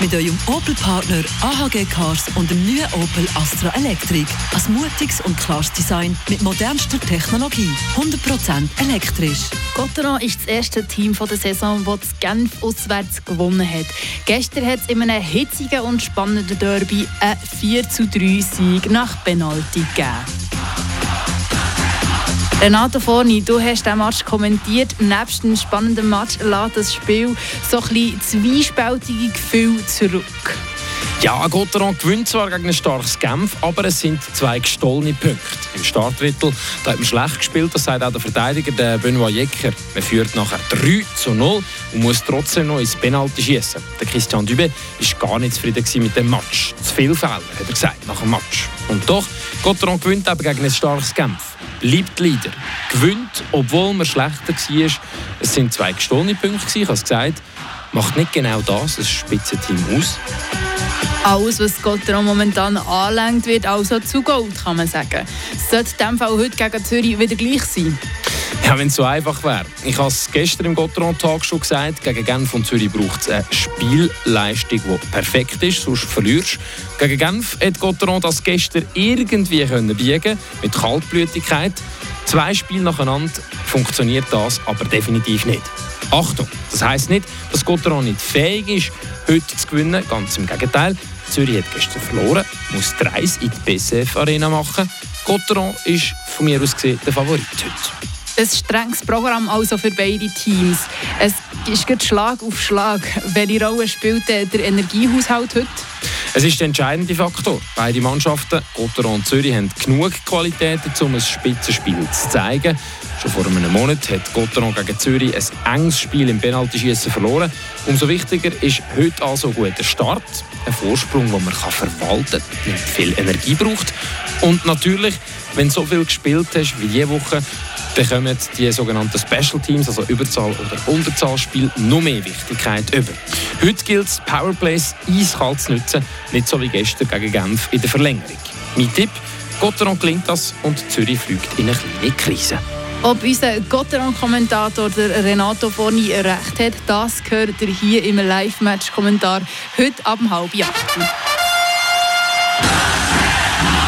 Mit eurem Opel-Partner AHG Cars und dem neuen Opel Astra Electric. Ein mutiges und klares Design mit modernster Technologie. 100% elektrisch. Gotteron ist das erste Team der Saison, das das Genf auswärts gewonnen hat. Gestern hat es in einem hitzigen und spannenden Derby einen 4 3 Sieg nach Penalty gegeben. Renato Forni, du hast den Match kommentiert. Nebst dem spannenden Match lässt das Spiel so ein bisschen zwiespältige Gefühle zurück. Ja, Gotteron gewinnt zwar gegen ein starkes Genf, aber es sind zwei gestohlene Punkte. Im Startdrittel da hat man schlecht gespielt, das sagt auch der Verteidiger der Benoit Jecker. Man führt nachher 3 zu 0 und muss trotzdem noch ins Penalty schießen. Der Christian Dübe war gar nicht zufrieden mit dem Match. Zu viele Fehler, hat er gesagt, nach dem Match. Und doch, Gotteron gewinnt eben gegen ein starkes Genf bleibt Leader. Gewinnt, obwohl man schlechter war. Es sind zwei gestohlene Punkte, ich habe es gesagt. Macht nicht genau das, ein Spitzenteam aus. Alles, was Gotteron momentan anlenkt, wird also zu Gold, kann man sagen. Sollte in Fall heute gegen Zürich wieder gleich sein? Ja, wenn es so einfach wäre. Ich habe es gestern im Gotteron-Tag schon gesagt, gegen Genf und Zürich braucht es eine Spielleistung, die perfekt ist, sonst verlierst Gegen Genf hat Gotteron das gestern irgendwie können biegen mit Kaltblütigkeit. Zwei Spiele nacheinander funktioniert das aber definitiv nicht. Achtung, das heisst nicht, dass Gotteron nicht fähig ist, heute zu gewinnen. Ganz im Gegenteil. Zürich hat gestern verloren, muss Reise in die BCF Arena machen. Gotteron ist von mir aus gesehen der Favorit heute. Ein strenges Programm also für beide Teams. Es ist Schlag auf Schlag. Welche Rolle spielt der Energiehaushalt heute? Es ist der entscheidende Faktor. Beide Mannschaften, Gotteron und Zürich, haben genug Qualitäten, um ein Spitzenspiel zu zeigen. Schon vor einem Monat hat Gotteron gegen Zürich ein enges Spiel im Penaltyschießen verloren. Umso wichtiger ist heute also ein guter Start. Ein Vorsprung, den man verwalten kann, nicht viel Energie braucht. Und natürlich, wenn du so viel gespielt hast wie diese Woche, bekommen die sogenannten Special Teams, also Überzahl- oder Unterzahlspiel, noch mehr Wichtigkeit über. Heute gilt es, Powerplays eiskalt zu nutzen, nicht so wie gestern gegen Genf in der Verlängerung. Mein Tipp, Gotteron gelingt das und Zürich fliegt in eine kleine Krise. Ob unser Gotteron-Kommentator Renato Forni recht hat, das gehört ihr hier im Live-Match-Kommentar heute ab halb acht.